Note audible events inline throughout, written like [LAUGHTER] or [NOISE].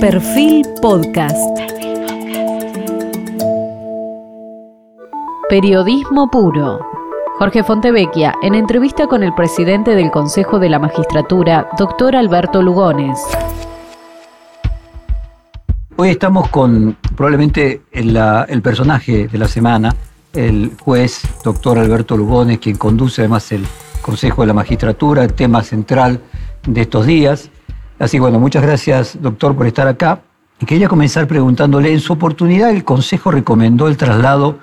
Perfil Podcast. Periodismo puro. Jorge Fontevecchia, en entrevista con el presidente del Consejo de la Magistratura, doctor Alberto Lugones. Hoy estamos con probablemente el, el personaje de la semana, el juez doctor Alberto Lugones, quien conduce además el Consejo de la Magistratura, tema central de estos días. Así bueno, muchas gracias, doctor, por estar acá. Y quería comenzar preguntándole, en su oportunidad el Consejo recomendó el traslado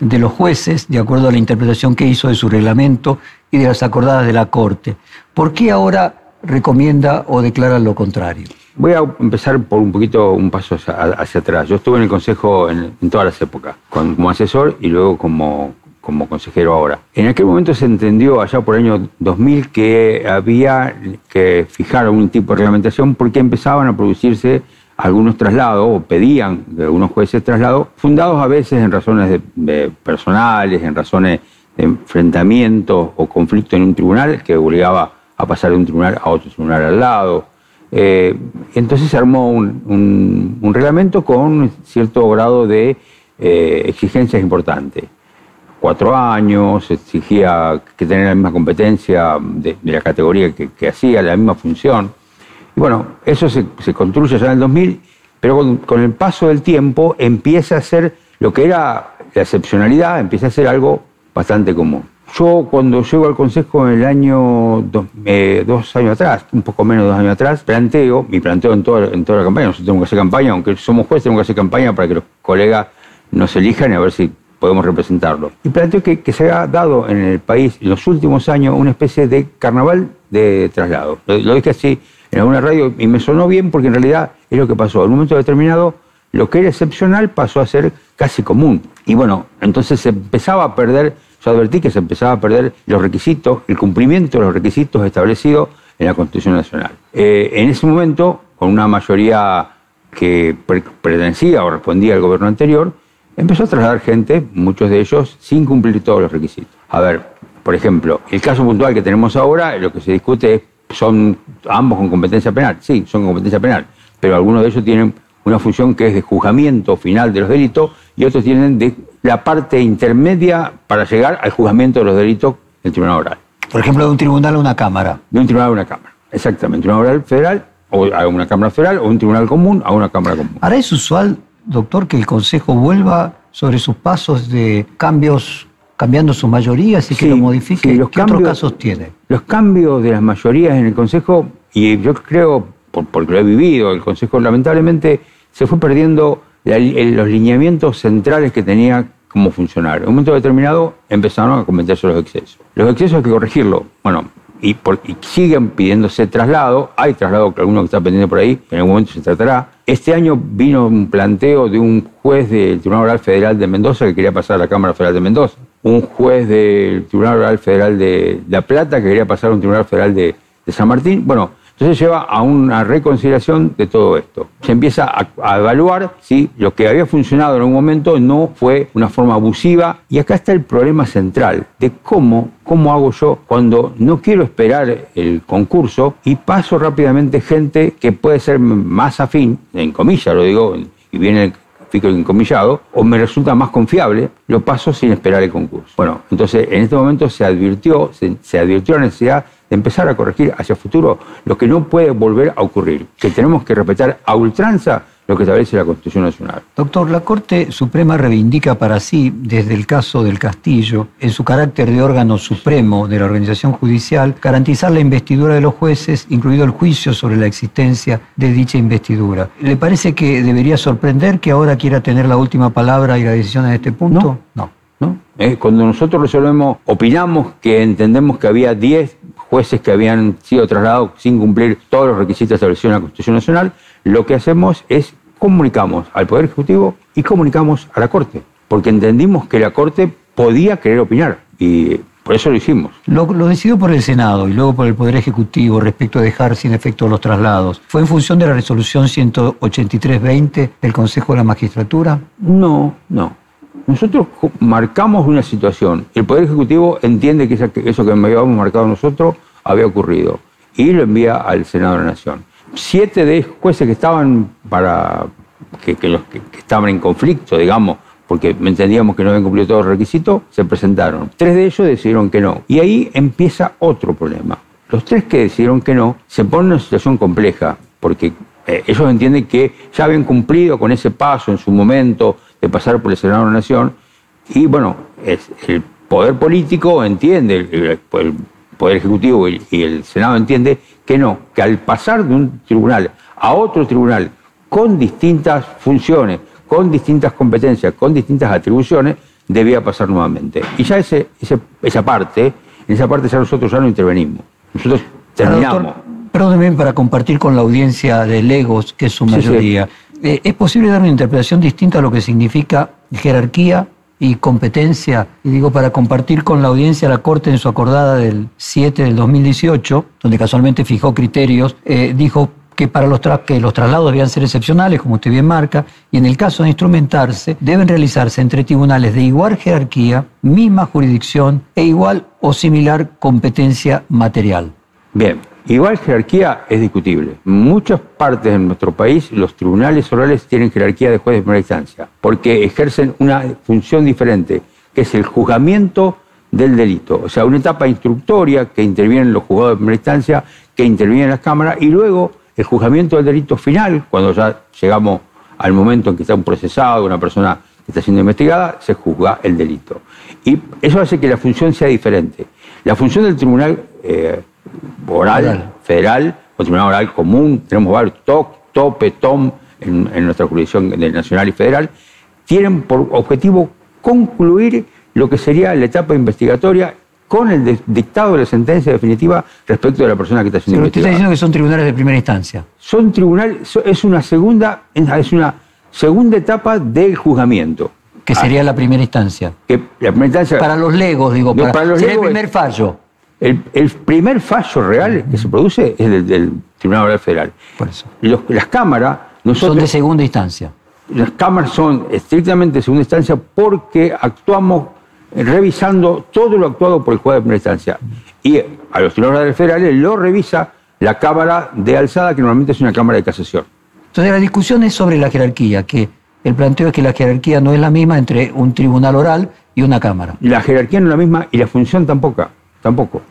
de los jueces, de acuerdo a la interpretación que hizo de su reglamento y de las acordadas de la Corte. ¿Por qué ahora recomienda o declara lo contrario? Voy a empezar por un poquito, un paso hacia, atrás. Yo estuve en el Consejo en, todas las épocas, como asesor y luego como, como consejero ahora. En aquel momento se entendió, allá por el año 2000, que había que fijar algún tipo de reglamentación porque empezaban a producirse algunos traslados, o pedían de algunos jueces traslados, fundados a veces en razones personales, en razones de enfrentamiento o conflicto en un tribunal que obligaba a pasar de un tribunal a otro tribunal al lado. Eh, entonces se armó un, reglamento con cierto grado de eh, exigencias importantes cuatro años, exigía que tener la misma competencia de, la categoría que, hacía, la misma función. Y bueno, eso se, construye ya en el 2000, pero con, el paso del tiempo empieza a ser lo que era la excepcionalidad, empieza a ser algo bastante común. Yo cuando llego al Consejo en el año eh, dos, años atrás, un poco menos de dos años atrás, planteo, mi planteo en toda, en toda la campaña, nosotros tenemos que hacer campaña, aunque somos jueces, tenemos que hacer campaña para que los colegas nos elijan y a ver si podemos representarlo. Y planteo que, se ha dado en el país en los últimos años una especie de carnaval de traslado. Lo, dije así en alguna radio y me sonó bien porque en realidad es lo que pasó. En un momento determinado, lo que era excepcional pasó a ser casi común. Y bueno, entonces se empezaba a perder, yo advertí que se empezaba a perder los requisitos, el cumplimiento de los requisitos establecidos en la Constitución Nacional. Eh, en ese momento, con una mayoría que pertenecía o respondía al gobierno anterior, empezó a trasladar gente, muchos de ellos, sin cumplir todos los requisitos. A ver, por ejemplo, el caso puntual que tenemos ahora, lo que se discute es, ¿son ambos con competencia penal? Sí, son con competencia penal, pero algunos de ellos tienen una función que es de juzgamiento final de los delitos y otros tienen de la parte intermedia para llegar al juzgamiento de los delitos del tribunal oral. Por ejemplo, de un tribunal a una cámara. De un tribunal a una cámara, exactamente. Un tribunal federal o a una cámara federal o un tribunal común a una cámara común. Ahora es usual doctor, que el Consejo vuelva sobre sus pasos de cambios, cambiando sus mayorías y que lo modifique? los ¿Qué otros casos tiene? Los cambios de las mayorías en el Consejo, y yo creo, porque lo he vivido, el Consejo lamentablemente se fue perdiendo los lineamientos centrales que tenía como funcionar. En un momento determinado empezaron a cometerse los excesos. Los excesos hay que corregirlo. Bueno, y, siguen pidiéndose traslado. Hay traslado, que alguno que está pendiente por ahí, en algún momento se tratará. Este año vino un planteo de un juez del Tribunal Oral Federal de Mendoza que quería pasar a la Cámara Federal de Mendoza. Un juez del Tribunal Oral Federal de La Plata que quería pasar a un Tribunal Federal de, de San Martín. Bueno, entonces lleva a una reconsideración de todo esto. Se empieza a, evaluar si lo que había funcionado en un momento no fue una forma abusiva. Y acá está el problema central de cómo, cómo hago yo cuando no quiero esperar el concurso y paso rápidamente gente que puede ser más afín, en comillas lo digo, y viene fico encomillado, o me resulta más confiable, lo paso sin esperar el concurso. Bueno, entonces en este momento se advirtió, se, advirtió la necesidad empezar a corregir hacia el futuro lo que no puede volver a ocurrir, que tenemos que respetar a ultranza lo que establece la Constitución Nacional. Doctor, la Corte Suprema reivindica para sí, desde el caso del Castillo, en su carácter de órgano supremo de la organización judicial, garantizar la investidura de los jueces, incluido el juicio sobre la existencia de dicha investidura. ¿Le parece que debería sorprender que ahora quiera tener la última palabra y la decisión en este punto? No. no. Eh, cuando nosotros resolvemos, opinamos que entendemos que había 10 jueces que habían sido trasladados sin cumplir todos los requisitos establecidos en la Constitución Nacional, lo que hacemos es comunicamos al Poder Ejecutivo y comunicamos a la Corte, porque entendimos que la Corte podía querer opinar y por eso lo hicimos. Lo, lo, decidió por el Senado y luego por el Poder Ejecutivo respecto a dejar sin efecto los traslados. ¿Fue en función de la resolución 183-20 del Consejo de la Magistratura? No, no. Nosotros marcamos una situación. El Poder Ejecutivo entiende que eso que habíamos marcado nosotros había ocurrido y lo envía al Senado de la Nación. siete de jueces que estaban para que, los que, estaban en conflicto, digamos, porque entendíamos que no habían cumplido todos los requisitos, se presentaron. Tres de ellos decidieron que no. Y ahí empieza otro problema. Los tres que decidieron que no se ponen en una situación compleja, porque eh, ellos entienden que ya habían cumplido con ese paso en su momento de pasar por el Senado de la Nación, y bueno, es, el poder político entiende, el, poder ejecutivo y, el Senado entiende que no, que al pasar de un tribunal a otro tribunal con distintas funciones, con distintas competencias, con distintas atribuciones, debía pasar nuevamente. Y ya ese, esa parte, en esa parte ya nosotros ya no intervenimos. Nosotros terminamos. Perdóneme para compartir con la audiencia de Legos, que es su mayoría. Eh, ¿Es posible dar una interpretación distinta a lo que significa jerarquía y competencia? Y digo, para compartir con la audiencia, la Corte en su acordada del 7 del 2018, donde casualmente fijó criterios, eh, dijo que para los, que los traslados debían ser excepcionales, como usted bien marca, y en el caso de instrumentarse, deben realizarse entre tribunales de igual jerarquía, misma jurisdicción e igual o similar competencia material. Bien, igual jerarquía es discutible. Muchas partes de nuestro país los tribunales orales tienen jerarquía de juez de primera instancia, porque ejercen una función diferente, que es el juzgamiento del delito. O sea, una etapa instructoria que intervienen los juzgados de primera instancia, que intervienen las cámaras, y luego el juzgamiento del delito final, cuando ya llegamos al momento en que está un procesado, una persona que está siendo investigada, se juzga el delito. Y eso hace que la función sea diferente. La función del tribunal eh, oral, federal, o tribunal oral común, tenemos varios, TOC, TOPE, TOM, en, nuestra jurisdicción nacional y federal, tienen por objetivo concluir lo que sería la etapa investigatoria con el dictado de la sentencia definitiva respecto de la persona que está siendo Pero usted está diciendo que son tribunales de primera instancia. Son tribunales, es una segunda, es una segunda etapa del juzgamiento. Que sería la primera instancia. Que la primera instancia. Para los legos, digo, para, los sería el primer fallo. El, primer fallo real que se produce es del, del Tribunal Oral Federal. Por eso. las cámaras. son de segunda instancia. Las cámaras son estrictamente de segunda instancia porque actuamos revisando todo lo actuado por el juez de primera instancia. Y a los tribunales federales lo revisa la Cámara de Alzada, que normalmente es una Cámara de Casación. Entonces la discusión es sobre la jerarquía, que el planteo es que la jerarquía no es la misma entre un tribunal oral y una Cámara. La jerarquía no es la misma y la función tampoco. tampoco.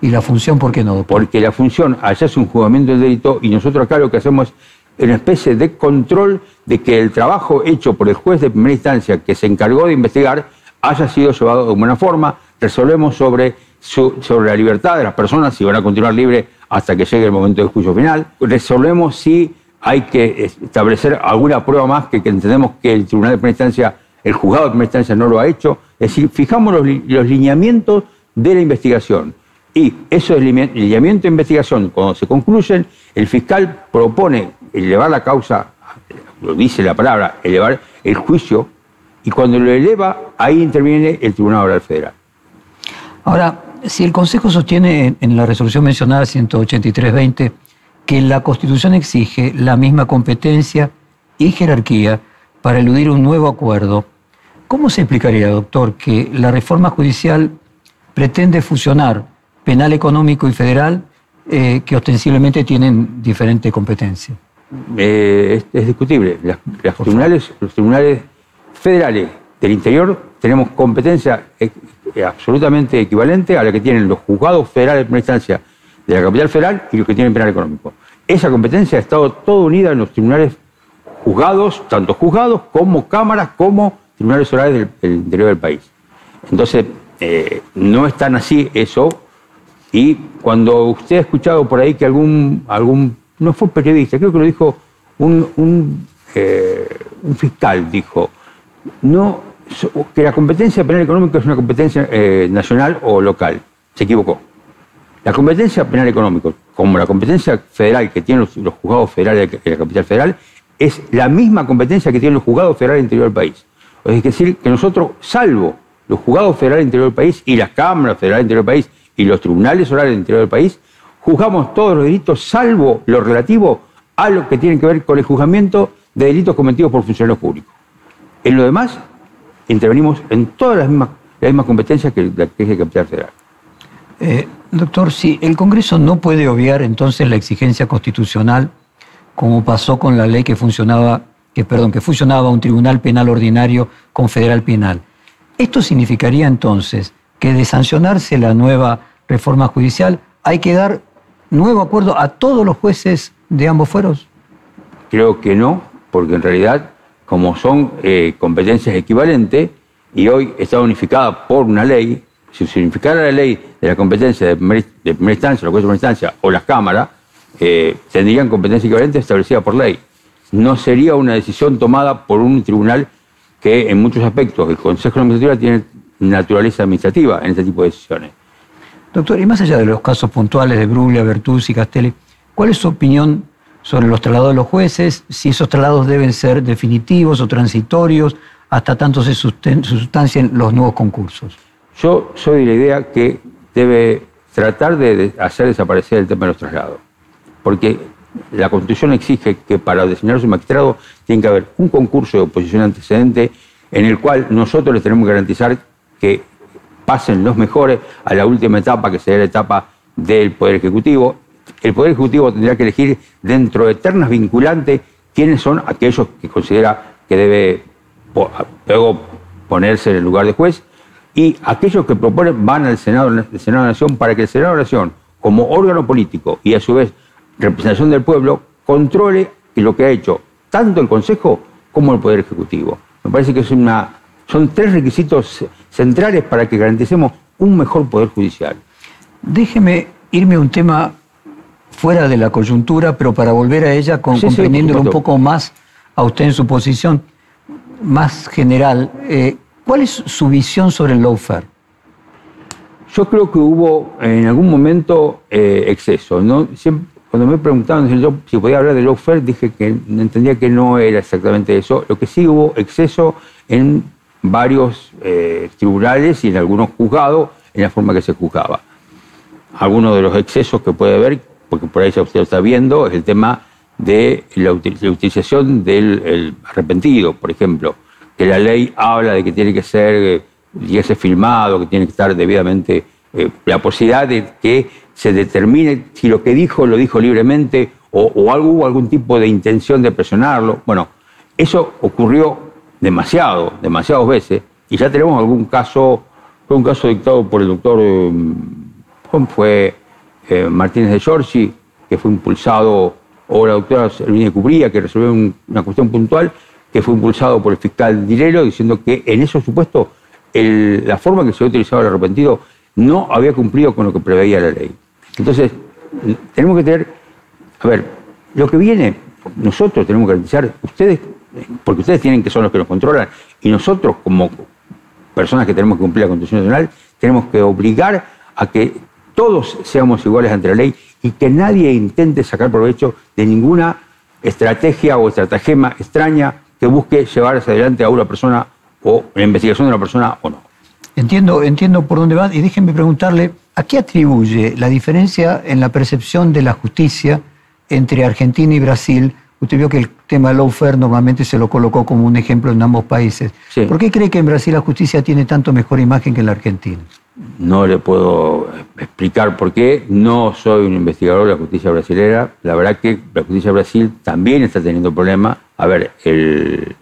¿Y la función por qué no? Porque la función allá es un juzgamiento del delito y nosotros acá lo que hacemos es una especie de control de que el trabajo hecho por el juez de primera instancia que se encargó de investigar haya sido llevado de buena forma. Resolvemos sobre, sobre la libertad de las personas, si van a continuar libres hasta que llegue el momento del juicio final. Resolvemos si hay que establecer alguna prueba más que, entendemos que el Tribunal de Primera Instancia, el juzgado de Primera Instancia no lo ha hecho. Es decir, fijamos los, lineamientos de la investigación. Y esos lineamientos de investigación, cuando se concluyen, el fiscal propone elevar la causa, lo dice la palabra, elevar el juicio y cuando lo eleva, ahí interviene el Tribunal Oral Federal. Ahora, si el Consejo sostiene en la resolución mencionada 183-20 que la Constitución exige la misma competencia y jerarquía para eludir un nuevo acuerdo, ¿cómo se explicaría, doctor, que la reforma judicial pretende fusionar penal económico y federal eh, que ostensiblemente tienen diferente competencia? Eh, es, discutible. tribunales, los tribunales federales del interior tenemos competencia eh, absolutamente equivalente a la que tienen los juzgados federales de primera instancia de la capital federal y los que tienen penal económico. Esa competencia ha estado toda unida en los tribunales juzgados, tanto juzgados como cámaras, como tribunales orales del, interior del país. Entonces, eh, no es tan así eso. Y cuando usted ha escuchado por ahí que algún, algún no fue periodista, creo que lo dijo un, un, eh, fiscal, dijo, no, que la competencia penal económica es una competencia eh, nacional o local. Se equivocó. La competencia penal económica, como la competencia federal que tienen los, juzgados federales de la capital federal, es la misma competencia que tienen los juzgados federales interior del país. Es decir, que nosotros, salvo los juzgados federales interior del país y las cámaras federales del interior del país y los tribunales orales del interior del país, juzgamos todos los delitos, salvo lo relativo a lo que tiene que ver con el juzgamiento de delitos cometidos por funcionarios públicos. En lo demás, intervenimos en todas las mismas, las competencias que la que es el Capital Federal. Eh, doctor, si el Congreso no puede obviar entonces la exigencia constitucional como pasó con la ley que funcionaba, que perdón, que funcionaba un tribunal penal ordinario con federal penal. Esto significaría entonces que de sancionarse la nueva reforma judicial hay que dar nuevo acuerdo a todos los jueces de ambos fueros. Creo que no, porque en realidad, como son eh, competencias equivalentes y hoy está unificada por una ley, si se unificara la ley de la competencia de primera, instancia, la juez de primera instancia o las cámaras, eh, tendrían competencia equivalente establecida por ley. No sería una decisión tomada por un tribunal que en muchos aspectos el Consejo de tiene naturaleza administrativa en este tipo de decisiones. Doctor, y más allá de los casos puntuales de Bruglia, Bertuzzi, Castelli, ¿cuál es su opinión sobre los traslados de los jueces? Si esos traslados deben ser definitivos o transitorios hasta tanto se sustancien los nuevos concursos. Yo soy de la idea que debe tratar de hacer desaparecer el tema de los traslados, porque la Constitución exige que para designar su magistrado tiene que haber un concurso de oposición antecedente en el cual nosotros les tenemos que garantizar que pasen los mejores a la última etapa, que sería la etapa del Poder Ejecutivo. El Poder Ejecutivo tendrá que elegir dentro de eternas vinculantes quiénes son aquellos que considera que debe luego ponerse en el lugar de juez y aquellos que proponen van al Senado, Senado de la Nación para que el Senado de Nación, como órgano político y a su vez representación del pueblo, controle lo que ha hecho tanto el Consejo como el Poder Ejecutivo. Me parece que es una, son tres requisitos centrales para que garanticemos un mejor Poder Judicial. Déjeme irme a un tema fuera de la coyuntura, pero para volver a ella, con, comprendiéndolo un poco más a usted en su posición más general. Eh, ¿Cuál es su visión sobre el lawfare? Yo creo que hubo en algún momento eh, exceso. ¿no? cuando me preguntaban si podía hablar de lawfare, dije que entendía que no era exactamente eso. Lo que sí hubo exceso en varios eh, tribunales y en algunos juzgados en la forma que se juzgaba. Algunos de los excesos que puede haber, porque por ahí usted está viendo, es el tema de la, utilización del arrepentido, por ejemplo que la ley habla de que tiene que ser, tiene que filmado, que tiene que estar debidamente, eh, la posibilidad de que se determine si lo que dijo lo dijo libremente o, o algo, hubo algún tipo de intención de presionarlo. Bueno, eso ocurrió demasiado, demasiadas veces, y ya tenemos algún caso, fue un caso dictado por el doctor, eh, fue eh, Martínez de Giorgi, que fue impulsado, o la doctora Elvina Cubría, que resolvió una cuestión puntual, que fue impulsado por el fiscal Dilero, diciendo que en esos supuestos la forma que se había utilizado el arrepentido no había cumplido con lo que preveía la ley. Entonces, tenemos que tener, a ver, lo que viene, nosotros tenemos que garantizar, ustedes, porque ustedes tienen que son los que nos controlan, y nosotros como personas que tenemos que cumplir la Constitución Nacional, tenemos que obligar a que todos seamos iguales ante la ley y que nadie intente sacar provecho de ninguna estrategia o estratagema extraña que busque llevar hacia adelante a una persona o la investigación de una persona o no. Entiendo, entiendo por dónde va y déjenme preguntarle, ¿a qué atribuye la diferencia en la percepción de la justicia entre Argentina y Brasil? Usted vio que el tema lawfare normalmente se lo colocó como un ejemplo en ambos países. ¿Por qué cree que en Brasil la justicia tiene tanto mejor imagen que en la Argentina? No le puedo explicar por qué. No soy un investigador de la justicia brasilera. La verdad que la justicia de Brasil también está teniendo problemas. A ver,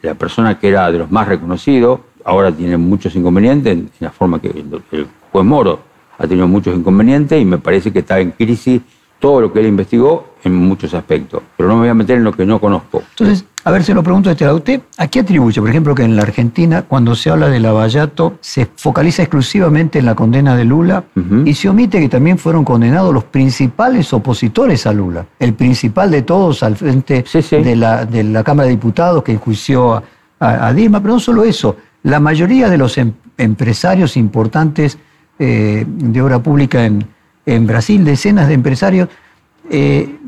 la persona que era de los más reconocidos ahora tiene muchos inconvenientes en, la forma que el juez Moro ha tenido muchos inconvenientes y me parece que está en crisis todo lo que él investigó en muchos aspectos, pero no me voy a meter en lo que no conozco. Entonces, a ver, se lo pregunto a este lado. ¿Usted a qué atribuye, por ejemplo, que en la Argentina, cuando se habla de Lavallato, se focaliza exclusivamente en la condena de Lula y se omite que también fueron condenados los principales opositores a Lula? El principal de todos al frente De, la, de, la, Cámara de Diputados que enjuició a, a, Dilma, pero no solo eso, la mayoría de los em, empresarios importantes eh, de obra pública en, en Brasil, decenas de empresarios. Eh,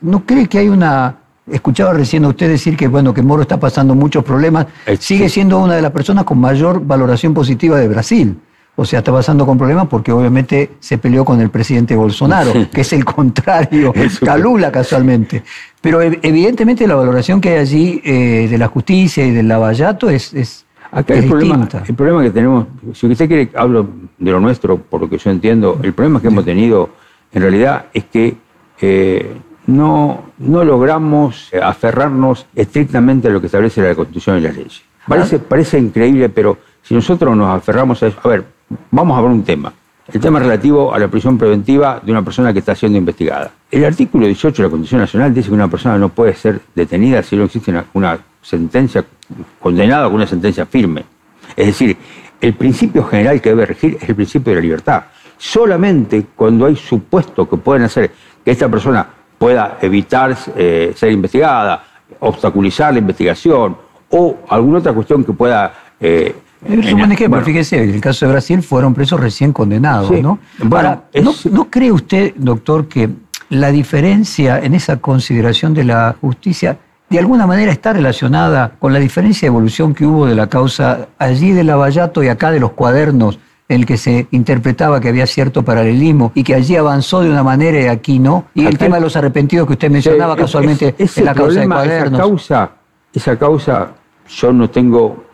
¿No cree que hay una... Escuchaba recién a usted decir que, bueno, que Moro está pasando muchos problemas. Eh, Sigue siendo una de las personas con mayor valoración positiva de Brasil. O sea, está pasando con problemas porque obviamente se peleó con el presidente Bolsonaro, que es el contrario, [LAUGHS] Calula casualmente. Pero evidentemente la valoración que hay allí eh, de la justicia y del lavallato es, es, Acá el, problema, el problema que tenemos, si usted quiere, hablo de lo nuestro, por lo que yo entiendo, el problema que hemos tenido en realidad es que eh, no, no logramos aferrarnos estrictamente a lo que establece la Constitución y las leyes. Parece, parece increíble, pero si nosotros nos aferramos a eso, a ver, vamos a ver un tema. El tema relativo a la prisión preventiva de una persona que está siendo investigada. El artículo 18 de la Constitución Nacional dice que una persona no puede ser detenida si no existe una, sentencia condenada con una sentencia firme. Es decir, el principio general que debe regir es el principio de la libertad. Solamente cuando hay supuestos que pueden hacer que esta persona pueda evitar eh, ser investigada, obstaculizar la investigación o alguna otra cuestión que pueda eh, es un buen ejemplo, fíjese, en el caso de Brasil fueron presos recién condenados, ¿no? ¿no? cree usted, doctor, que la diferencia en esa consideración de la justicia de alguna manera está relacionada con la diferencia de evolución que hubo de la causa allí de Lavallato y acá de los cuadernos, en el que se interpretaba que había cierto paralelismo y que allí avanzó de una manera y aquí no? Y el tema de los arrepentidos que usted mencionaba casualmente en la causa de cuadernos. Esa causa, esa causa, yo no tengo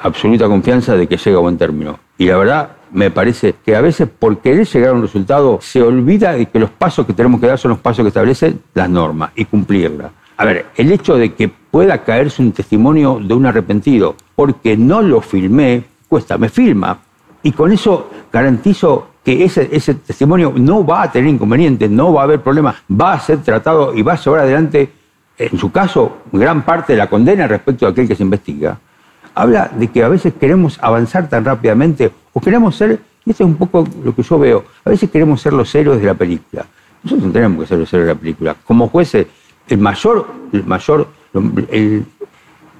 absoluta confianza de que llegue a buen término. Y la verdad, me parece que a veces por querer llegar a un resultado se olvida de que los pasos que tenemos que dar son los pasos que establecen las normas y cumplirlas. A ver, el hecho de que pueda caerse un testimonio de un arrepentido porque no lo filmé, cuesta, me filma. Y con eso garantizo que ese, testimonio no va a tener inconveniente, no va a haber problema, va a ser tratado y va a llevar adelante, en su caso, gran parte de la condena respecto a aquel que se investiga habla de que a veces queremos avanzar tan rápidamente o queremos ser, y esto es un poco lo que yo veo, a veces queremos ser los héroes de la película. Nosotros no tenemos que ser los héroes de la película. Como jueces, el mayor, el mayor, el,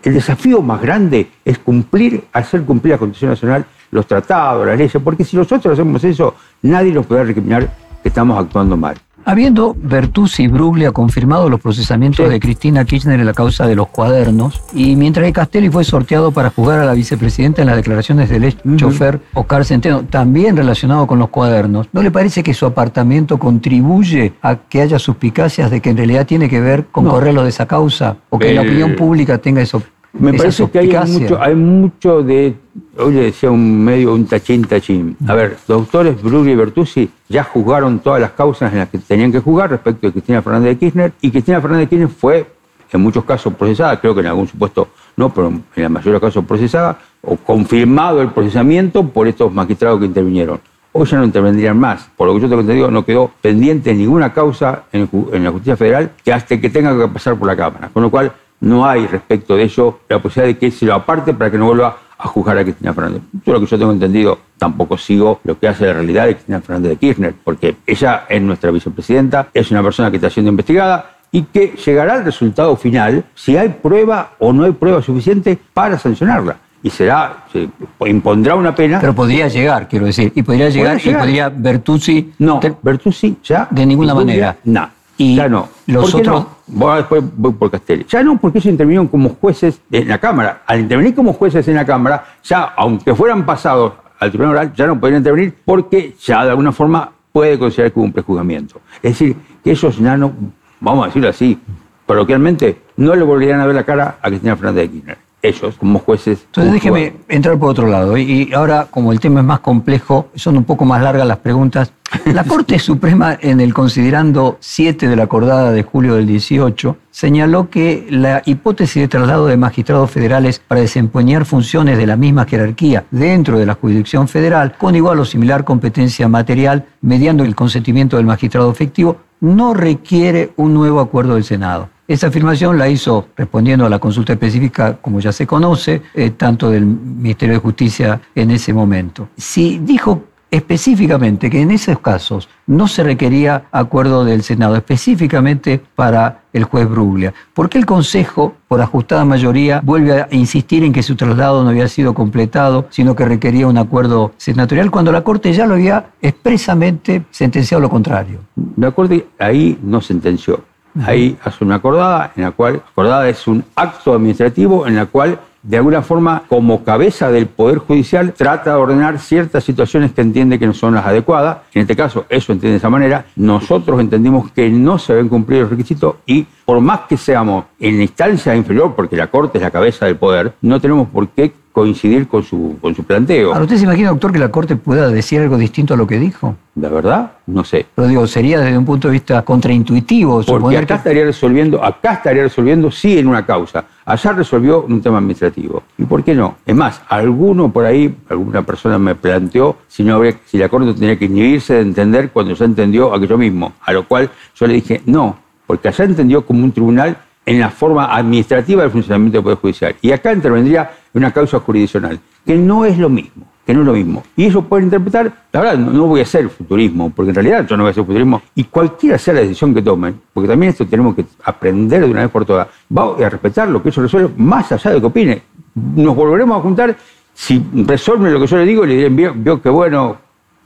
desafío más grande es cumplir, hacer cumplir la Constitución Nacional, los tratados, las leyes, porque si nosotros hacemos eso, nadie nos puede recriminar que estamos actuando mal. Habiendo Bertuzzi y Bruglia confirmado los procesamientos de Cristina Kirchner en la causa de los cuadernos, y mientras que Castelli fue sorteado para juzgar a la vicepresidenta en las declaraciones del ex chofer Oscar Centeno, también relacionado con los cuadernos, ¿no le parece que su apartamiento contribuye a que haya suspicacias de que en realidad tiene que ver con correrlo de esa causa? ¿O que la opinión pública tenga eso? Me parece que hay mucho, hay mucho de, hoy le decía un medio, un tachín tachín. A ver, doctores Brugli y Bertuzzi ya juzgaron todas las causas en las que tenían que juzgar respecto de Cristina Fernández de Kirchner, y Cristina Fernández de Kirchner fue en muchos casos procesada, creo que en algún supuesto no, pero en la mayoría de los casos procesada, o confirmado el procesamiento por estos magistrados que intervinieron. Hoy ya no intervendrían más. Por lo que yo tengo entendido, no quedó pendiente ninguna causa en, en la justicia federal que hasta que tenga que pasar por la Cámara. Con lo cual, no hay respecto de ello la posibilidad de que se lo aparte para que no vuelva a juzgar a Cristina Fernández. Yo lo que yo tengo entendido, tampoco sigo lo que hace la realidad de Cristina Fernández de Kirchner, porque ella es nuestra vicepresidenta, es una persona que está siendo investigada y que llegará al resultado final si hay prueba o no hay prueba suficiente para sancionarla y será, se impondrá una pena. Pero podría llegar, quiero decir, y podría llegar, y podría Bertuzzi. No, Bertuzzi ya. De ninguna manera. No. Y ya no. Los otros. No? después voy por Castelli. Ya no, porque ellos intervinieron como jueces en la Cámara. Al intervenir como jueces en la Cámara, ya, aunque fueran pasados al Tribunal Oral, ya no podían intervenir porque ya de alguna forma puede considerar que hubo un prejuzgamiento. Es decir, que ellos ya no, vamos a decirlo así, coloquialmente, no le volverían a ver la cara a Cristina Fernández de Kirchner ellos como jueces. Entonces déjeme entrar por otro lado. Y ahora, como el tema es más complejo, son un poco más largas las preguntas. [LAUGHS] La Corte Suprema, en el considerando 7 de la acordada de julio del 18, señaló que la hipótesis de traslado de magistrados federales para desempeñar funciones de la misma jerarquía dentro de la jurisdicción federal, con igual o similar competencia material, mediando el consentimiento del magistrado efectivo, no requiere un nuevo acuerdo del Senado. Esa afirmación la hizo respondiendo a la consulta específica, como ya se conoce, eh, tanto del Ministerio de Justicia en ese momento. Si dijo específicamente que en esos casos no se requería acuerdo del Senado, específicamente para el juez Bruglia. ¿Por qué el Consejo, por ajustada mayoría, vuelve a insistir en que su traslado no había sido completado, sino que requería un acuerdo senatorial, cuando la Corte ya lo había expresamente sentenciado lo contrario? La Corte ahí no sentenció. Ahí hace una acordada, en la cual, acordada es un acto administrativo en la cual de alguna forma, como cabeza del Poder Judicial, trata de ordenar ciertas situaciones que entiende que no son las adecuadas. En este caso, eso entiende de esa manera. Nosotros entendimos que no se deben cumplir los requisitos y por más que seamos en instancia inferior, porque la Corte es la cabeza del poder, no tenemos por qué coincidir con su, con su planteo. Ahora, ¿usted se imagina, doctor, que la Corte pueda decir algo distinto a lo que dijo? La verdad, no sé. Pero digo, sería desde un punto de vista contraintuitivo Porque suponer acá que... estaría resolviendo, acá estaría resolviendo sí en una causa. Allá resolvió un tema administrativo. ¿Y por qué no? Es más, alguno por ahí, alguna persona me planteó si no habría- si la Corte tenía que inhibirse de entender cuando ya entendió aquello mismo. A lo cual yo le dije, no, porque allá entendió como un tribunal en la forma administrativa del funcionamiento del Poder Judicial. Y acá intervendría una causa jurisdiccional, que no es lo mismo, que no es lo mismo. Y ellos pueden interpretar, la verdad, no, no voy a hacer futurismo, porque en realidad yo no voy a hacer futurismo, y cualquiera sea la decisión que tomen, porque también esto tenemos que aprender de una vez por todas, va a respetar lo que ellos resuelven, más allá de lo que opine. Nos volveremos a juntar, si resuelven lo que yo le digo, le diré, vio, vio que bueno,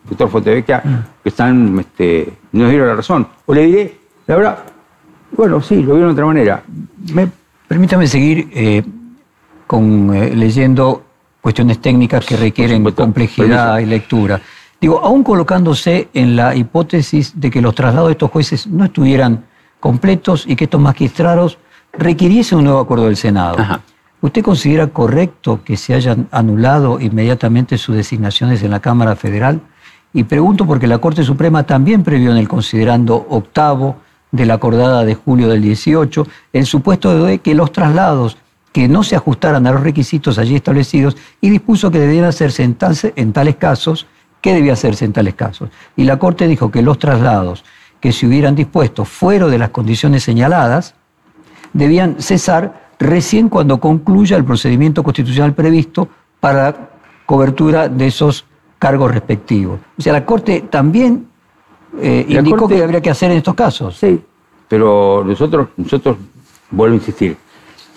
doctor Fontevecchia, que están, este, nos dieron la razón. O le diré, la verdad, bueno, sí, lo vieron de otra manera. Me- Permítame seguir eh, con, eh, leyendo cuestiones técnicas que requieren complejidad Permiso. y lectura. Digo, aún colocándose en la hipótesis de que los traslados de estos jueces no estuvieran completos y que estos magistrados requiriesen un nuevo acuerdo del Senado. Ajá. ¿Usted considera correcto que se hayan anulado inmediatamente sus designaciones en la Cámara Federal? Y pregunto porque la Corte Suprema también previó en el considerando octavo de la acordada de julio del 18 el supuesto de que los traslados que no se ajustaran a los requisitos allí establecidos y dispuso que debían hacerse en, en tales casos, ¿qué debía hacerse en tales casos? Y la Corte dijo que los traslados que se hubieran dispuesto fuera de las condiciones señaladas, debían cesar recién cuando concluya el procedimiento constitucional previsto para cobertura de esos cargos respectivos. O sea, la Corte también eh, indicó Corte- que habría que hacer en estos casos. Sí, pero nosotros, nosotros, vuelvo a insistir,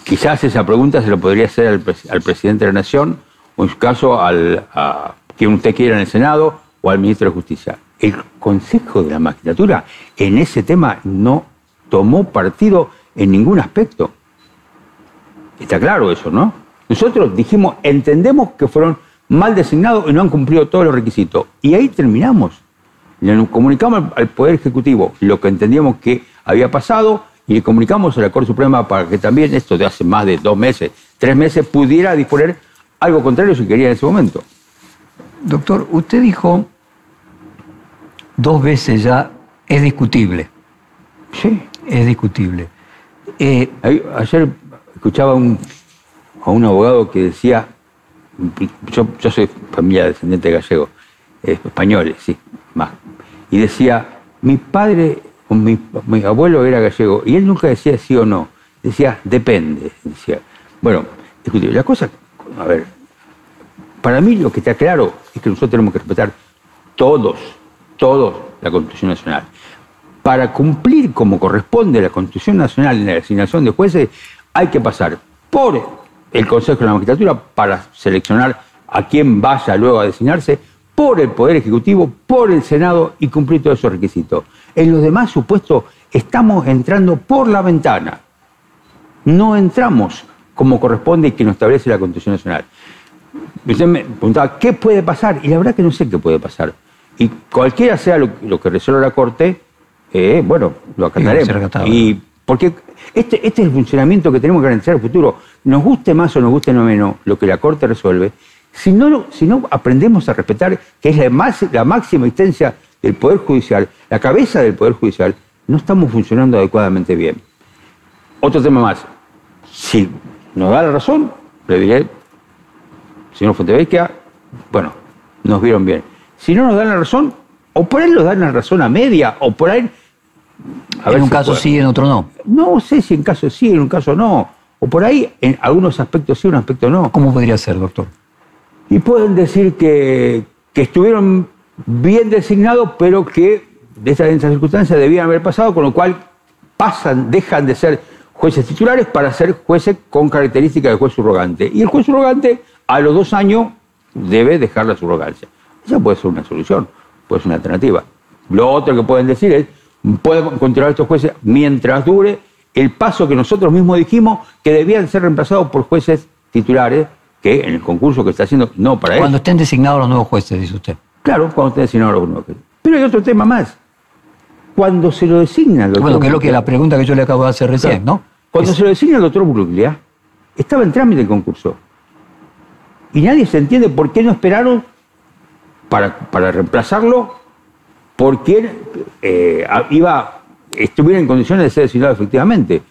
quizás esa pregunta se lo podría hacer al presidente de la Nación, o en su caso al, a quien usted quiera en el Senado, o al ministro de Justicia. El Consejo de la Magistratura en ese tema no tomó partido en ningún aspecto. Está claro eso, ¿no? Nosotros dijimos, entendemos que fueron mal designados y no han cumplido todos los requisitos. Y ahí terminamos. Le comunicamos al- Poder Ejecutivo lo que entendíamos que había pasado y le comunicamos a la Corte Suprema para que también esto de hace más de dos meses, tres meses, pudiera disponer algo contrario si quería en ese momento. Doctor, usted dijo dos veces ya, es discutible, Sí. es discutible. Eh, Ayer escuchaba un- a un abogado que decía, yo, yo soy familia descendiente de gallego, eh, españoles, sí, y decía, mi padre, o mi, mi abuelo era gallego, y él nunca decía sí o no, decía, depende, decía. Bueno, escuche, la cosa, a ver, para mí lo que está claro es que nosotros tenemos que respetar todos, todos la Constitución Nacional. Para cumplir como corresponde la Constitución Nacional en la designación de jueces, hay que pasar por el Consejo de la Magistratura para seleccionar a quien vaya luego a designarse, por el Poder Ejecutivo, por el Senado y cumplir todos esos requisitos. En los demás supuestos estamos entrando por la ventana. No entramos como corresponde y que nos establece la Constitución Nacional. Usted me preguntaba, ¿qué puede pasar? Y la verdad que no sé qué puede pasar. Y cualquiera sea lo, lo que resuelva la Corte, eh, bueno, lo acataremos. Y porque este, este es el funcionamiento que tenemos que garantizar el futuro. Nos guste más o nos guste no menos lo que la Corte resuelve, si no, lo- si no aprendemos a respetar que es la, más, la máxima instancia del Poder Judicial, la cabeza del Poder Judicial, no estamos funcionando adecuadamente bien. Otro tema más. Si nos da la razón, le diré, señor Fontevecchia, bueno, nos vieron bien. Si no nos dan la razón, o por ahí nos dan la razón a media, o por ahí... a ver en un si caso puede. sí, en otro no. No sé si en caso sí, en un caso no. O por ahí, en algunos aspectos sí, en un aspecto no. ¿Cómo podría ser, doctor? Y pueden decir que, estuvieron bien designados, pero que de estas, de estas circunstancias debían haber pasado, con lo cual pasan, dejan de ser jueces titulares para ser jueces con características de juez subrogante. Y el juez subrogante a los dos años debe dejar la subrogancia. Esa puede ser una solución, puede ser una alternativa. Lo otro que pueden decir es, pueden continuar estos jueces mientras dure el paso que nosotros mismos dijimos que debían ser reemplazados por jueces titulares, que en el concurso que está haciendo, no para Cuando eso. estén designados los nuevos jueces, dice usted. Claro, cuando usted designa a los nuevos jueces. Pero hay otro tema más. Cuando se lo designa el doctor Bueno, que es lo que la pregunta que yo le acabo de hacer recién, Claro. ¿no? Cuando Es- se lo designa el doctor Bruglia, estaba en trámite el concurso. Y nadie se entiende por qué no esperaron para, para reemplazarlo, porque eh, iba, estuviera en condiciones de ser designado efectivamente.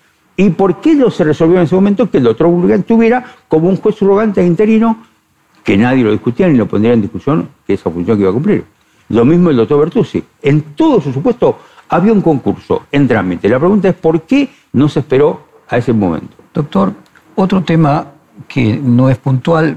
¿Y por qué no se resolvió en ese momento que el doctor Burgan tuviera como un juez surrogante interino que nadie lo discutía ni lo pondría en discusión que esa función que iba a cumplir? Lo mismo el doctor Bertuzzi. En todo su supuesto había un concurso en trámite. La pregunta es por qué no se esperó a ese momento. Doctor, otro tema que no es puntual,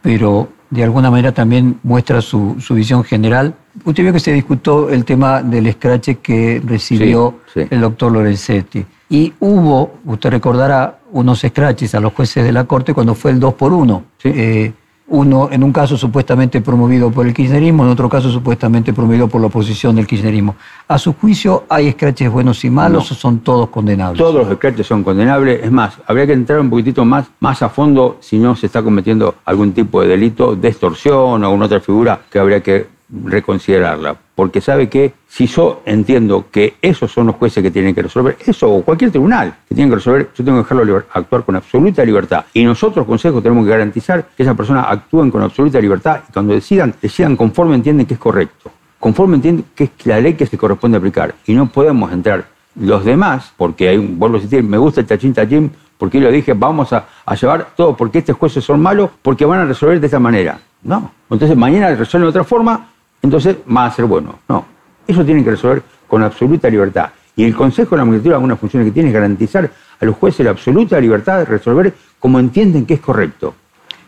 pero de alguna manera también muestra su, visión general. Usted vio que se discutió el tema del escrache que recibió el doctor Lorenzetti. Y hubo, usted recordará, unos escraches a los jueces de la Corte cuando fue el 2 por 1. Eh, uno en un caso supuestamente promovido por el kirchnerismo, en otro caso supuestamente promovido por la oposición del kirchnerismo. ¿A su juicio hay escraches buenos y malos o son todos condenables? Todos los escraches son condenables. Es más, habría que entrar un poquitito más, más a fondo si no se está cometiendo algún tipo de delito de extorsión o alguna otra figura que habría que reconsiderarla. Porque sabe que si yo entiendo que esos son los jueces que tienen que resolver, eso o cualquier tribunal que tiene que resolver, yo tengo que dejarlo actuar con absoluta libertad. Y nosotros, consejos, tenemos que garantizar que esas personas actúen con absoluta libertad y cuando decidan, decidan conforme entienden que es correcto, conforme entienden que es la ley que se corresponde aplicar. Y no podemos entrar los demás, porque hay un, vuelvo a decir, me gusta el tachín tachín, porque yo dije, vamos a, a llevar todo porque estos jueces son malos, porque van a resolver de esta manera. No. Entonces mañana resuelven de otra forma entonces va a ser bueno. No, eso tienen que resolver con absoluta libertad. Y el Consejo de la Magistratura, una función que tiene es garantizar a los jueces la absoluta libertad de resolver como entienden que es correcto.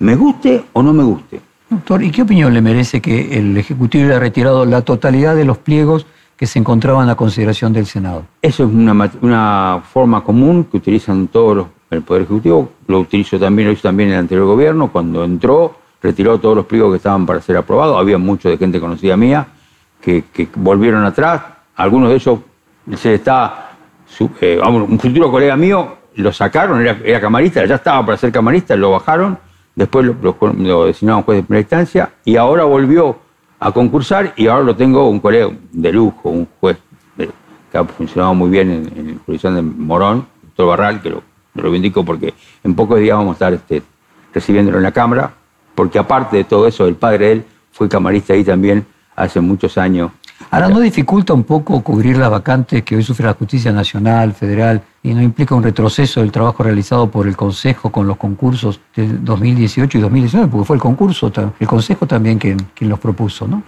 Me guste o no me guste. Doctor, ¿y qué opinión le merece que el Ejecutivo haya retirado la totalidad de los pliegos que se encontraban a consideración del Senado? Eso es una, una forma común que utilizan todos los, el Poder Ejecutivo. Lo utilizo también, lo hizo también el anterior gobierno cuando entró retiró todos los pliegos que estaban para ser aprobados. Había mucho de gente conocida mía que, volvieron atrás. Algunos de ellos se está, eh, vamos, un futuro colega mío lo sacaron, era, camarista, ya estaba para ser camarista, lo bajaron, después lo, designaron juez de primera instancia y ahora volvió a concursar y ahora lo tengo un colega de lujo, un juez que ha funcionado muy bien en, en la jurisdicción de Morón, doctor Barral, que lo, lo reivindico porque en pocos días vamos a estar este, recibiéndolo en la Cámara porque aparte de todo eso, el padre de él fue camarista ahí también hace muchos años. Ahora, ¿no dificulta un poco cubrir las vacantes que hoy sufre la justicia nacional, federal, y no implica un retroceso del trabajo realizado por el Consejo con los concursos de 2018 y 2019? Porque fue el concurso, el Consejo también quien, quien los propuso, ¿no?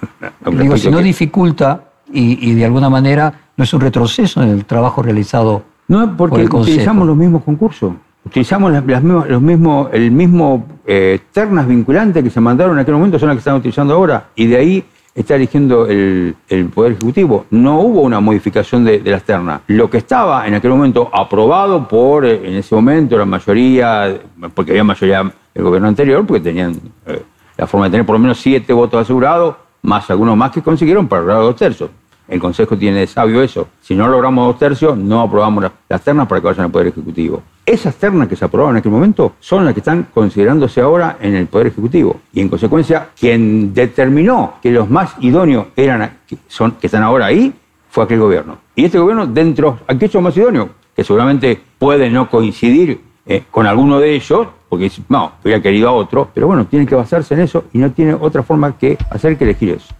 Digo, si no dificulta y, de alguna manera no es un retroceso en el trabajo realizado no, porque por el Consejo. utilizamos los mismos concursos. Utilizamos las, los mismos, el mismo eh, ternas vinculantes que se mandaron en aquel momento, son las que están utilizando ahora, y de ahí está eligiendo el, Poder Ejecutivo. No hubo una modificación de, las ternas. Lo que estaba en aquel momento aprobado por, eh, en ese momento, la mayoría, porque había mayoría del gobierno anterior, porque tenían eh, la forma de tener por lo menos siete votos asegurados, más algunos más que consiguieron para lograr dos tercios. El Consejo tiene sabio eso. Si no logramos dos tercios, no aprobamos las, ternas para que vayan al Poder Ejecutivo. Esas ternas que se aprobaron en aquel momento son las que están considerándose ahora en el Poder Ejecutivo. Y en consecuencia, quien determinó que los más idóneos eran, que, son, que están ahora ahí fue aquel gobierno. Y este gobierno, dentro de aquellos más idóneos, que seguramente puede no coincidir eh, con alguno de ellos, porque no, hubiera querido a otro, pero bueno, tiene que basarse en eso y no tiene otra forma que hacer que elegir eso.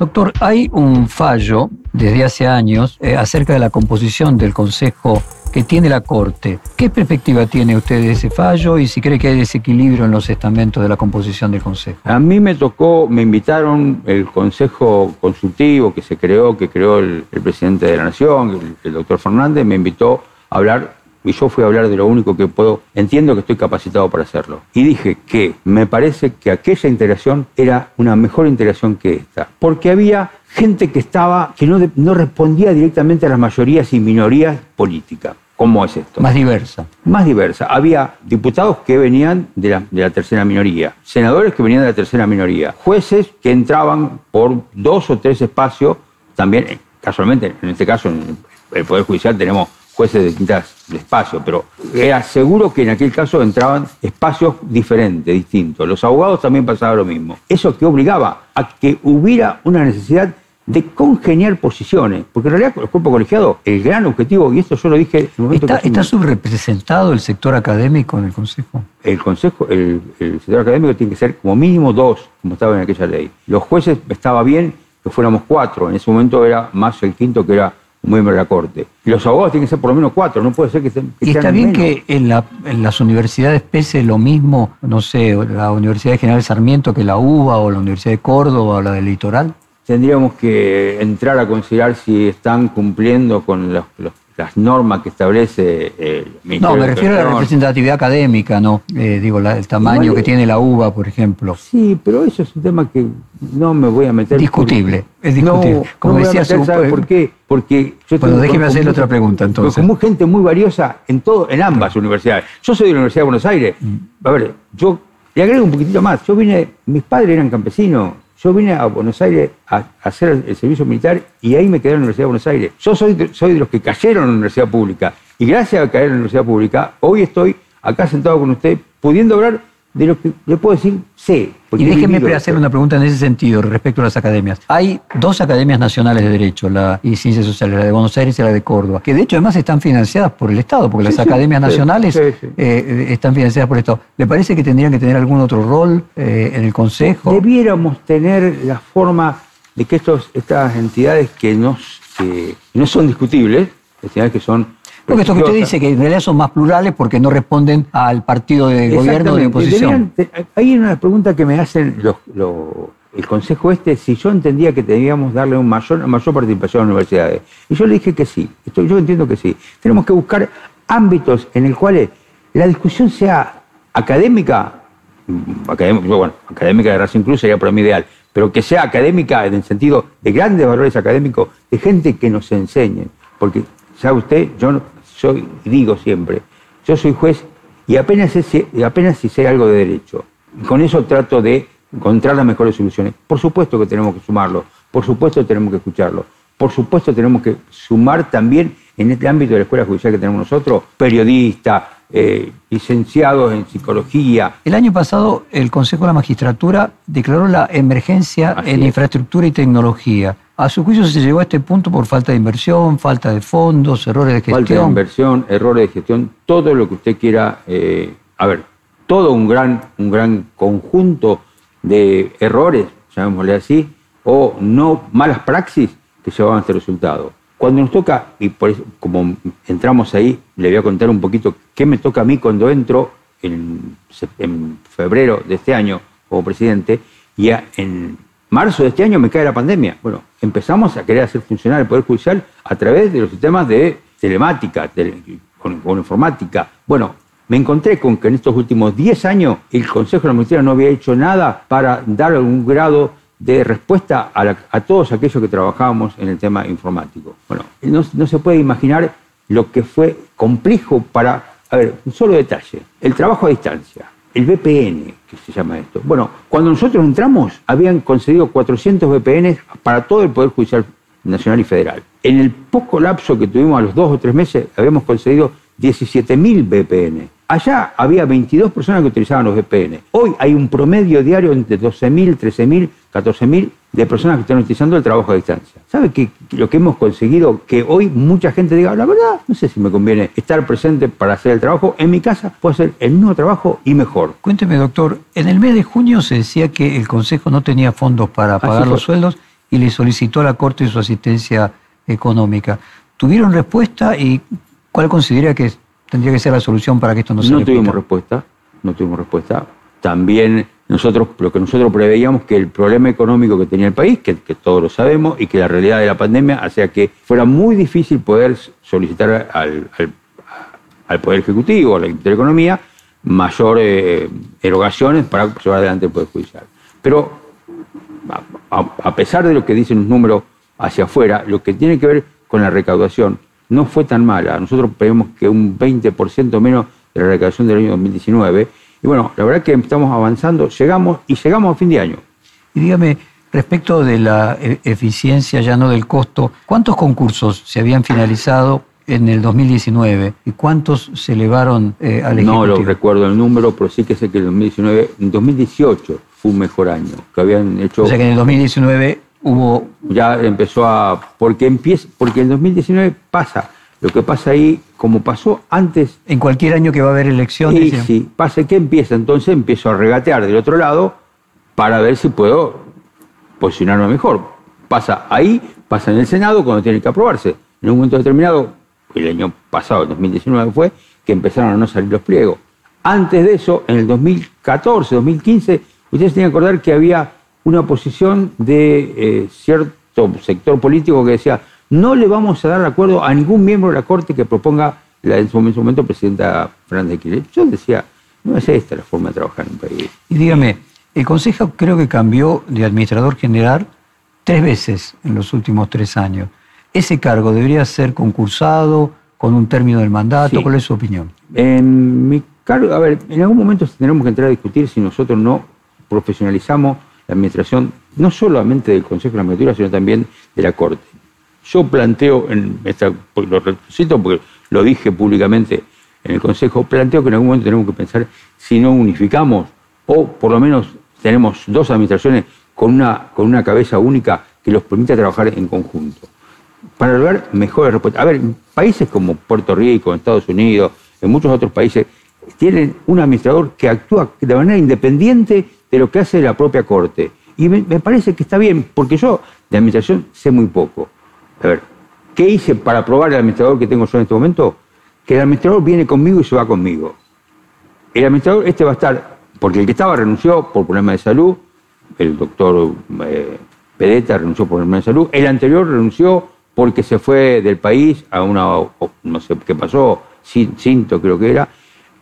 Doctor, hay un fallo desde hace años eh, acerca de la composición del Consejo que tiene la Corte. ¿Qué perspectiva tiene usted de ese fallo y si cree que hay desequilibrio en los estamentos de la composición del Consejo? A mí me tocó, me invitaron el Consejo Consultivo que se creó, que creó el, presidente de la Nación, el, el doctor Fernández, me invitó a hablar y yo fui a hablar de lo único que puedo, entiendo que estoy capacitado para hacerlo. Y dije que me parece que aquella integración era una mejor integración que esta, porque había gente que estaba, que no, no respondía directamente a las mayorías y minorías políticas. ¿Cómo es esto? Más diversa. Más diversa. Había diputados que venían de la, de la, tercera minoría, senadores que venían de la tercera minoría, jueces que entraban por dos o tres espacios, también, casualmente, en este caso, en el Poder Judicial tenemos jueces de distintos espacios, pero era seguro que en aquel caso entraban espacios diferentes, distintos. Los abogados también pasaba lo mismo. Eso que obligaba a que hubiera una necesidad de congeniar posiciones, porque en realidad el cuerpo colegiado, el gran objetivo, y esto yo lo dije en el momento ¿Está, que está subrepresentado el sector académico en el Consejo? el consejo, el, el sector académico tiene que ser como mínimo dos, como estaba en aquella ley. Los jueces estaba bien que fuéramos cuatro, en ese momento era más el quinto que era miembro de la corte. Y los abogados tienen que ser por lo menos cuatro, no puede ser que, estén- que ¿Y está bien menos. que en, la- en las universidades pese lo mismo, no sé, la Universidad General Sarmiento que la UBA o la Universidad de Córdoba o la del Litoral? tendríamos que entrar a considerar si están cumpliendo con los- los- las normas que establece eh, el Ministerio No, me de refiero a la representatividad académica, ¿no? Eh, digo, la- el tamaño Igual- que tiene la UBA, por ejemplo. Sí, pero eso es un tema que no me voy a meter. Discutible, es discutible. No, Como no decía meter, su- ¿sabe por qué? Porque yo Bueno, tengo- déjeme hacerle otra pregunta, entonces. Conozco gente muy valiosa en todo, en ambas universidades. Yo soy de la Universidad de Buenos Aires. Mm. A ver, yo le agrego un poquitito más. Yo vine, mis padres eran campesinos. Yo vine a Buenos Aires a, hacer el servicio militar y ahí me quedé en la Universidad de Buenos Aires. Yo soy de, soy de los que cayeron en la universidad pública. Y gracias a caer en la universidad pública, hoy estoy acá sentado con usted, pudiendo hablar de lo que le puedo decir sé. Y déjeme hacer una pregunta en ese sentido respecto a las academias. Hay dos academias nacionales de Derecho, la y Ciencias Sociales, la de Buenos Aires y la de Córdoba, que de hecho además están financiadas por el Estado, porque Sí, las sí, academias sí, nacionales eh, están financiadas por el Estado. ¿Le parece que tendrían que tener algún otro rol eh, en el Consejo? Debiéramos tener la forma de que estos, estas entidades que no, que no son discutibles, entidades que son... Porque esto que usted dice, que en realidad son más plurales porque no responden al partido de gobierno o de oposición. Deberían hay una pregunta que me hacen los, los- el consejo este, si yo entendía que debíamos darle un mayor, mayor participación a las universidades. Y yo le dije que sí, Esto- yo entiendo que sí. Tenemos que buscar ámbitos en el cuales la discusión sea académica, mm, académica, bueno, académica de raza inclusa sería para mí ideal, pero que sea académica en el sentido de grandes valores académicos, de gente que nos enseñe. Porque, ¿sabe usted? Yo soy, digo siempre, yo soy juez y apenas, y apenas si sé algo de derecho. Y con eso trato de encontrar las mejores soluciones. Por supuesto que tenemos que sumarlo, por supuesto tenemos que escucharlo, por supuesto tenemos que sumar también en este ámbito de la escuela judicial que tenemos nosotros, periodistas, eh, licenciados en psicología. El año pasado el Consejo de la Magistratura declaró la emergencia Así en es. infraestructura y tecnología. A su juicio se llegó a este punto por falta de inversión, falta de fondos, errores de Falta de gestión. inversión, errores de gestión, todo lo que usted quiera. eh, a ver, todo un gran, un gran conjunto de errores, llamémosle así, o no malas praxis que llevaban a este resultado. Cuando nos toca, y por eso, como entramos ahí, le voy a contar un poquito qué me toca a mí cuando entro en, febrero de este año como presidente, y a- en marzo de este año me cae la pandemia. Bueno, empezamos a querer hacer funcionar el Poder Judicial a través de los sistemas de telemática, tele- con, informática. Bueno, me encontré con que en estos últimos 10 años el Consejo de la Magistratura no había hecho nada para dar algún grado de respuesta a todos aquellos que trabajábamos en el tema informático. Bueno, no, no se puede imaginar lo que fue complejo para, a ver, un solo detalle, el trabajo a distancia, el VPN, que se llama esto. Bueno, cuando nosotros entramos, habían concedido 400 VPN para todo el Poder Judicial Nacional y Federal. En el poco lapso que tuvimos a los dos o tres meses, habíamos concedido 17.000 VPN. Allá había 22 personas que utilizaban los VPN. Hoy hay un promedio diario entre 12.000, 13.000, 14.000 de personas que están utilizando el trabajo a distancia. ¿Sabe que lo que hemos conseguido? Que hoy mucha gente diga, la verdad, no sé si me conviene estar presente para hacer el trabajo. En mi casa puedo hacer el mismo trabajo y mejor. Cuénteme, doctor, en el mes de junio se decía que el Consejo no tenía fondos para pagar los sueldos y le solicitó a la Corte su asistencia económica. ¿Tuvieron respuesta y cuál considera que tendría que ser la solución para que esto no se No repita? tuvimos respuesta, no tuvimos respuesta. También nosotros, lo que nosotros preveíamos que el problema económico que tenía el país, que, todos lo sabemos, y que la realidad de la pandemia hacía que fuera muy difícil poder solicitar al, al- al Poder Ejecutivo, a la Secretaría de Economía, mayor eh, erogaciones para llevar adelante el Poder Judicial. Pero a- a pesar de lo que dicen los números hacia afuera, lo que tiene que ver con la recaudación no fue tan mala. Nosotros prevemos que un 20% menos de la recaudación del año 2019. Y bueno, la verdad que estamos avanzando, llegamos y llegamos a fin de año. Y dígame, respecto de la e- eficiencia, ya no del costo, ¿cuántos concursos se habían finalizado en el 2019 y cuántos se elevaron eh, al No lo Ejecutivo? recuerdo el número, pero sí que sé que el 2019, en 2018 fue un mejor año, que habían hecho... O sea que en el 2019 hubo... Ya empezó a... Porque, empieza, porque en 2019 pasa. Lo que pasa ahí, como pasó antes... En cualquier año que va a haber elecciones... Sí, sí. Pasa que empieza, entonces empiezo a regatear del otro lado para ver si puedo posicionarme mejor. Pasa ahí, pasa en el Senado cuando tiene que aprobarse. En un momento determinado, el año pasado, el 2019 fue, que empezaron a no salir los pliegos. Antes de eso, en el 2014, 2015, ustedes tienen que acordar que había una posición de eh, cierto sector político que decía, no le vamos a dar acuerdo a ningún miembro de la Corte que proponga la, en su momento presidenta Fernández de Kirchner. Yo decía, no es esta la forma de trabajar en un país. Y dígame, el Consejo creo que cambió de administrador general tres veces en los últimos tres años. ¿Ese cargo debería ser concursado con un término del mandato? ¿Cuál es su opinión? En mi cargo, a ver, en algún momento tenemos que entrar a discutir si nosotros no profesionalizamos la administración, no solamente del Consejo de la Magistratura, sino también de la Corte. Yo planteo, en esta, pues, lo cito porque lo dije públicamente en el Consejo, planteo que en algún momento tenemos que pensar si no unificamos o por lo menos tenemos dos administraciones con una, con una cabeza única que los permita trabajar en conjunto para lograr mejores respuestas. A ver, países como Puerto Rico, Estados Unidos, en muchos otros países, tienen un administrador que actúa de manera independiente de lo que hace la propia Corte. Y me, parece que está bien, porque yo de administración sé muy poco. A ver, ¿qué hice para probar el administrador que tengo yo en este momento? Que el administrador viene conmigo y se va conmigo. El administrador este va a estar, porque el que estaba renunció por problemas de salud, el doctor eh, Pedeta renunció por problemas de salud, el anterior renunció porque se fue del país a una, no sé qué pasó, Cinto creo que era.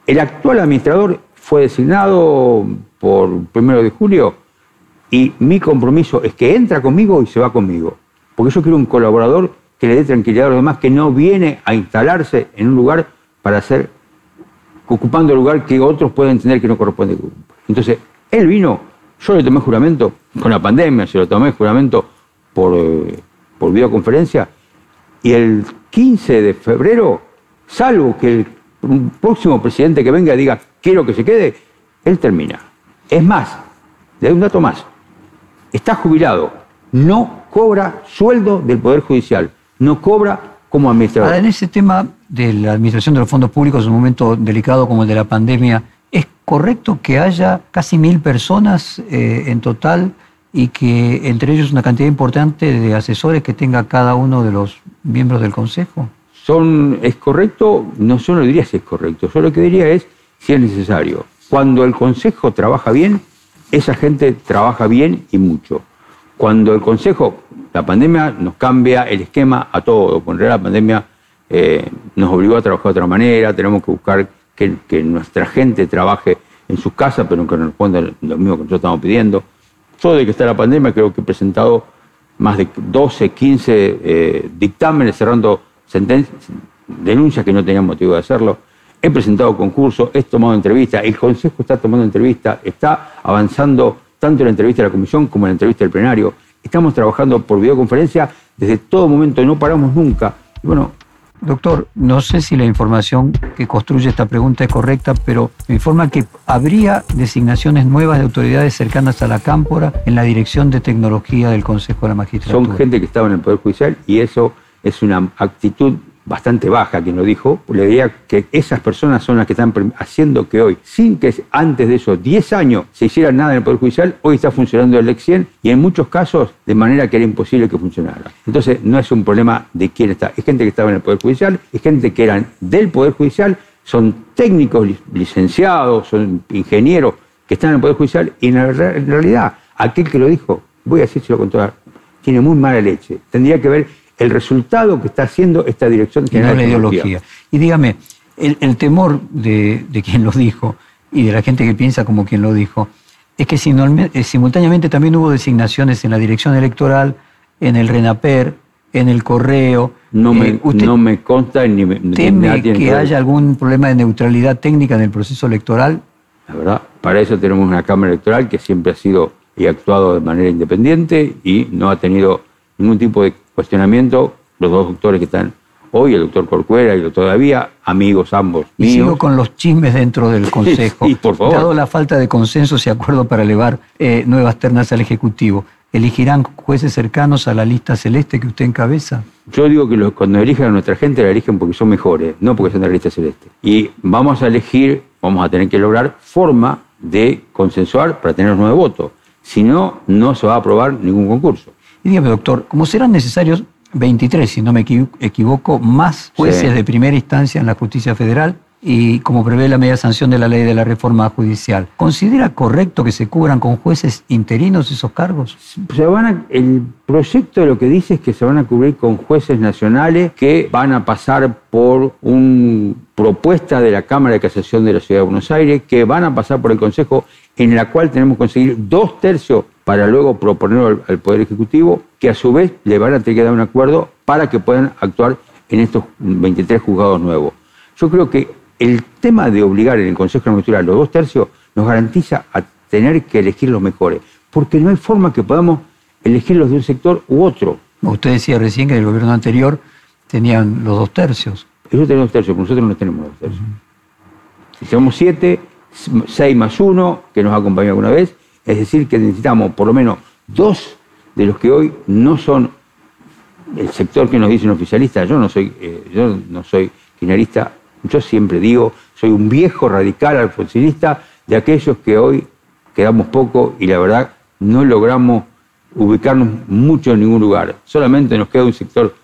El actual administrador fue designado por primero de julio y mi compromiso es que entra conmigo y se va conmigo. Porque yo quiero un colaborador que le dé tranquilidad a los demás, que no viene a instalarse en un lugar para hacer, ocupando el lugar que otros pueden entender que no corresponde. Entonces, él vino, yo le tomé juramento, con la pandemia se lo tomé juramento por, eh, videoconferencia, y el 15 de febrero, salvo que el próximo presidente que venga diga quiero que se quede, él termina. Es más, le doy un dato más. Está jubilado, no cobra sueldo del Poder Judicial, no cobra como administrador. Ahora, en ese tema de la administración de los fondos públicos en un momento delicado como el de la pandemia, ¿es correcto que haya casi mil personas eh, en total y que entre ellos una cantidad importante de asesores que tenga cada uno de los miembros del Consejo? Son, ¿Es correcto? No, yo no diría si es correcto. Yo lo que diría es si es necesario. Cuando el Consejo trabaja bien, esa gente trabaja bien y mucho. Cuando el Consejo, la pandemia nos cambia el esquema a todo. Cuando la pandemia eh, nos obligó a trabajar de otra manera, tenemos que buscar que, nuestra gente trabaje en sus casas, pero que nos responda lo mismo que nosotros estamos pidiendo. Yo, de que está la pandemia, creo que he presentado más de 12, 15 eh, dictámenes cerrando sentencias, denuncias que no tenían motivo de hacerlo. He presentado concursos, he tomado entrevistas, el Consejo está tomando entrevistas, está avanzando tanto en la entrevista de la Comisión como en la entrevista del plenario. Estamos trabajando por videoconferencia desde todo momento, no paramos nunca. bueno, Doctor, no sé si la información que construye esta pregunta es correcta, pero me informa que habría designaciones nuevas de autoridades cercanas a la Cámpora en la Dirección de Tecnología del Consejo de la Magistratura. Son gente que estaba en el Poder Judicial y eso es una actitud bastante baja quien lo dijo, le diría que esas personas son las que están haciendo que hoy, sin que antes de esos 10 años se hiciera nada en el Poder Judicial, hoy está funcionando el ex y en muchos casos de manera que era imposible que funcionara. Entonces no es un problema de quién está, es gente que estaba en el Poder Judicial, es gente que eran del Poder Judicial, son técnicos licenciados, son ingenieros que están en el Poder Judicial y en, realidad aquel que lo dijo, voy a decírselo con toda, tiene muy mala leche. Tendría que ver el resultado que está haciendo esta dirección general de ideología. Y dígame, el, temor de, quien lo dijo y de la gente que piensa como quien lo dijo, es que eh, simultáneamente también hubo designaciones en la dirección electoral, en el RENAPER, en el correo. No me, eh, no me consta ni me teme que haya algún problema de neutralidad técnica en el proceso electoral. La verdad, para eso tenemos una Cámara Electoral que siempre ha sido y ha actuado de manera independiente y no ha tenido ningún tipo de cuestionamiento, los dos doctores que están hoy, el doctor Corcuera y el todavía, amigos ambos. Y sigo con los chismes dentro del [LAUGHS] Consejo. por favor. Dado la falta de consenso y acuerdo para elevar eh, nuevas ternas al Ejecutivo, elegirán jueces cercanos a la lista celeste que usted encabeza? Yo digo que los, cuando eligen a nuestra gente la eligen porque son mejores, no porque son de la lista celeste. Y vamos a elegir, vamos a tener que lograr forma de consensuar para tener nueve votos. Si no, no se va a aprobar ningún concurso. Y dígame, doctor, como serán necesarios 23, si no me equivoco, más jueces de primera instancia en la justicia federal, y como prevé la media sanción de la ley de la reforma judicial, ¿considera correcto que se cubran con jueces interinos esos cargos? Se van el proyecto lo que dice es que se van a cubrir con jueces nacionales que van a pasar por una propuesta de la Cámara de Casación de la Ciudad de Buenos Aires, que van a pasar por el Consejo, en la cual tenemos que conseguir dos tercios para luego proponerlo al, Poder Ejecutivo, que a su vez le van a tener que dar un acuerdo para que puedan actuar en estos 23 juzgados nuevos. Yo creo que el tema de obligar en el Consejo Electoral los dos tercios nos garantiza a tener que elegir los mejores, porque no hay forma que podamos elegirlos de un sector u otro. Usted decía recién que en el gobierno anterior tenían los dos tercios. Ellos tienen dos tercios, pero nosotros no tenemos dos tercios. Si somos siete, seis más uno, que nos acompañó alguna vez, es decir, que necesitamos por lo menos dos de los que hoy no son el sector que nos dicen oficialistas. Yo no soy, eh, yo no soy kirchnerista yo siempre digo, soy un viejo radical alfonsinista de aquellos que hoy quedamos poco y la verdad no logramos ubicarnos mucho en ningún lugar. Solamente nos queda un sector,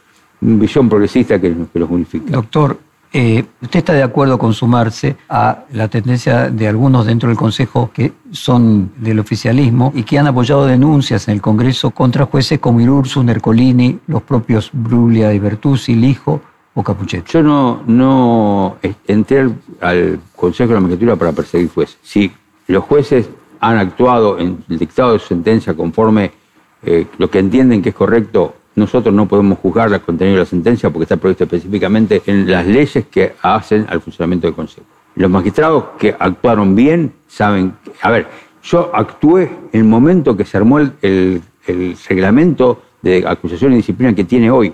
un visión progresista que, que los unifica. Doctor, eh, ¿usted está de acuerdo con sumarse a la tendencia de algunos dentro del Consejo que son del oficialismo y que han apoyado denuncias en el Congreso contra jueces como Irursu, Nercolini, los propios Bruglia y Bertuzzi, Lijo, o Capuchet? Yo no, no entré al, Consejo de la Magistratura para perseguir jueces. Si los jueces han actuado en el dictado de su sentencia conforme eh, lo que entienden que es correcto, nosotros no podemos juzgar el contenido de la sentencia porque está previsto específicamente en las leyes que hacen al funcionamiento del Consejo. Los magistrados que actuaron bien saben, a ver, yo actué en el momento que se armó el, reglamento de acusación y disciplina que tiene hoy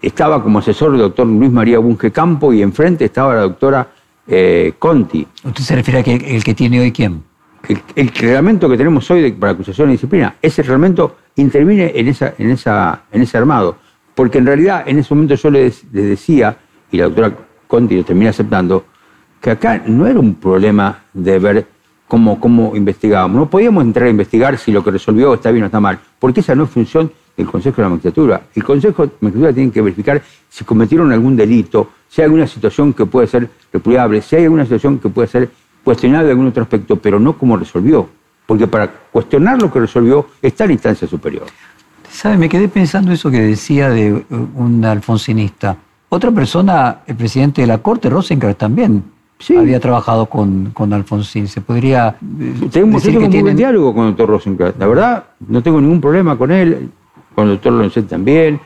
estaba como asesor el doctor Luis María Bunge Campo y enfrente estaba la doctora eh, Conti. ¿Usted se refiere a que el que tiene hoy quién? El, reglamento que tenemos hoy para acusación y disciplina, ese reglamento interviene en, ese armado. Porque en realidad en ese momento yo le, decía, y la doctora Conti lo termina aceptando, que acá no era un problema de ver cómo, investigábamos. No podíamos entrar a investigar si lo que resolvió está bien o está mal, porque esa no es función el Consejo de la Magistratura. El Consejo de la Magistratura tiene que verificar si cometieron algún delito, si hay alguna situación que puede ser repudiable, si hay alguna situación que puede ser cuestionable de algún otro aspecto, pero no como resolvió. Porque para cuestionar lo que resolvió está la instancia superior. ¿Sabe? Me quedé pensando eso que decía de uh, un alfonsinista. Otra persona, el presidente de la Corte, Rosenkrantz, también había trabajado con, con, Alfonsín. Se podría. Eh, tengo, decir que un diálogo con el doctor Rosenkrantz. La verdad, no tengo ningún problema con él con el doctor Loncet también.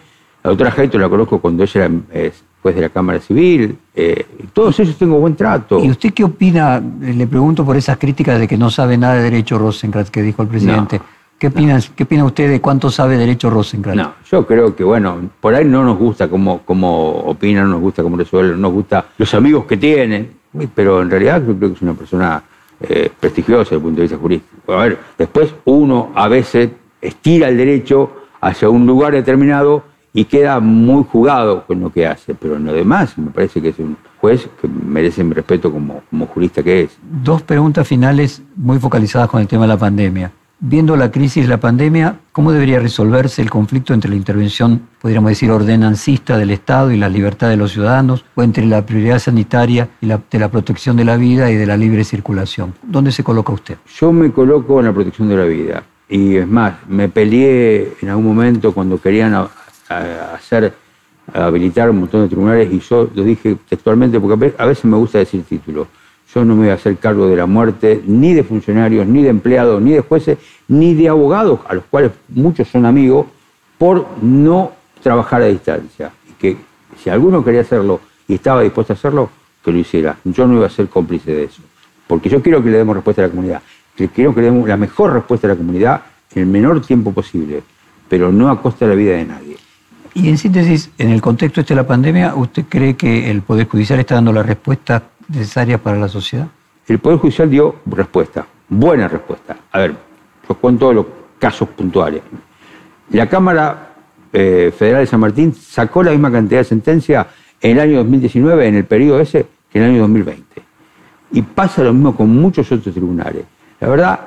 La doctora Jaito la conozco cuando ella era juez de la Cámara Civil. Eh, todos ellos tengo buen trato. ¿Y usted qué opina? Le pregunto por esas críticas de que no sabe nada de derecho Rosenkrantz que dijo el presidente. ¿Qué, opina, ¿Qué opina usted de cuánto sabe derecho Rosenkrantz? No, yo creo que, bueno, por ahí no nos gusta cómo, cómo opina, no nos gusta cómo resuelve, no nos gusta los amigos que tiene, pero en realidad yo creo que es una persona eh, prestigiosa desde el punto de vista jurídico. A ver, después uno a veces estira el derecho hacia un lugar determinado y queda muy jugado con lo que hace. Pero en lo demás, me parece que es un juez que merece mi respeto como, como jurista que es. Dos preguntas finales muy focalizadas con el tema de la pandemia. Viendo la crisis de la pandemia, ¿cómo debería resolverse el conflicto entre la intervención, podríamos decir, ordenancista del Estado y la libertad de los ciudadanos, o entre la prioridad sanitaria y la, de la protección de la vida y de la libre circulación? ¿Dónde se coloca usted? Yo me coloco en la protección de la vida. Y es más, me peleé en algún momento cuando querían hacer, habilitar un montón de tribunales y yo lo dije textualmente porque a veces me gusta decir título. Yo no me voy a hacer cargo de la muerte ni de funcionarios, ni de empleados, ni de jueces, ni de abogados, a los cuales muchos son amigos, por no trabajar a distancia. Y que si alguno quería hacerlo y estaba dispuesto a hacerlo, que lo hiciera. Yo no iba a ser cómplice de eso. Porque yo quiero que le demos respuesta a la comunidad quiero que demos la mejor respuesta a la comunidad en el menor tiempo posible, pero no a costa de la vida de nadie. Y en síntesis, en el contexto este de la pandemia, ¿usted cree que el Poder Judicial está dando la respuesta necesaria para la sociedad? El Poder Judicial dio respuesta, buena respuesta. A ver, yo cuento lo, casos puntuales. La Cámara eh, Federal de San Martín sacó la misma cantidad de sentencias en el año 2019, en el periodo ese, que en el año 2020. Y pasa lo mismo con muchos otros tribunales. La verdad,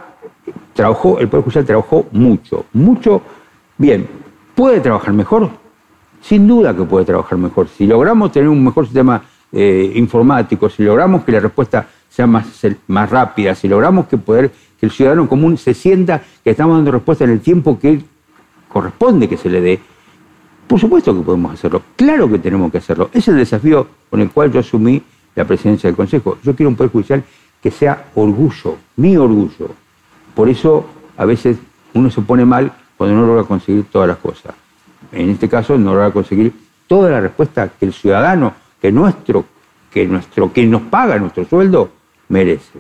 trabajó, el Poder Judicial trabajó mucho, mucho. Bien, ¿puede trabajar mejor? Sin duda que puede trabajar mejor. Si logramos tener un mejor sistema eh, informático, si logramos que la respuesta sea más, más rápida, si logramos que, poder, que el ciudadano común se sienta que estamos dando respuesta en el tiempo que corresponde que se le dé, por supuesto que podemos hacerlo, claro que tenemos que hacerlo. Ese es el desafío con el cual yo asumí la presidencia del Consejo. Yo quiero un Poder Judicial que sea orgullo, mi orgullo. Por eso a veces uno se pone mal cuando no logra conseguir todas las cosas. En este caso no logra conseguir toda la respuesta que el ciudadano, que nuestro, que nuestro, que nos paga nuestro sueldo, merece.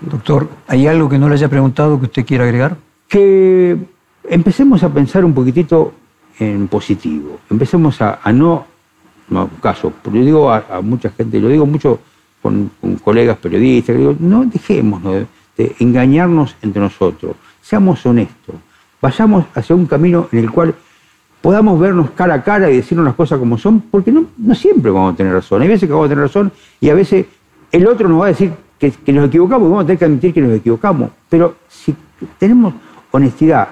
Doctor, ¿hay algo que no le haya preguntado que usted quiera agregar? Que empecemos a pensar un poquitito en positivo. Empecemos a, no, no caso, yo digo a, mucha gente, lo digo mucho con, colegas periodistas, digo, no dejemos de engañarnos entre nosotros, seamos honestos, vayamos hacia un camino en el cual podamos vernos cara a cara y decirnos las cosas como son, porque no, siempre vamos a tener razón. Hay veces que vamos a tener razón y a veces el otro nos va a decir que, nos equivocamos y vamos a tener que admitir que nos equivocamos. Pero si tenemos honestidad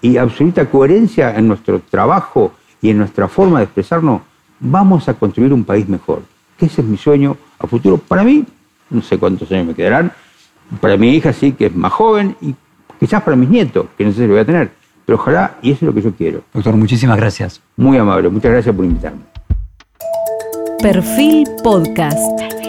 y absoluta coherencia en nuestro trabajo y en nuestra forma de expresarnos, vamos a construir un país mejor. Ese es mi sueño a futuro. Para mí, no sé cuántos años me quedarán, para mi hija sí, que es más joven, y quizás para mis nietos, que no sé si lo voy a tener. Pero ojalá, y eso es lo que yo quiero. Doctor, muchísimas gracias. Muy amable, muchas gracias por invitarme. Perfil Podcast.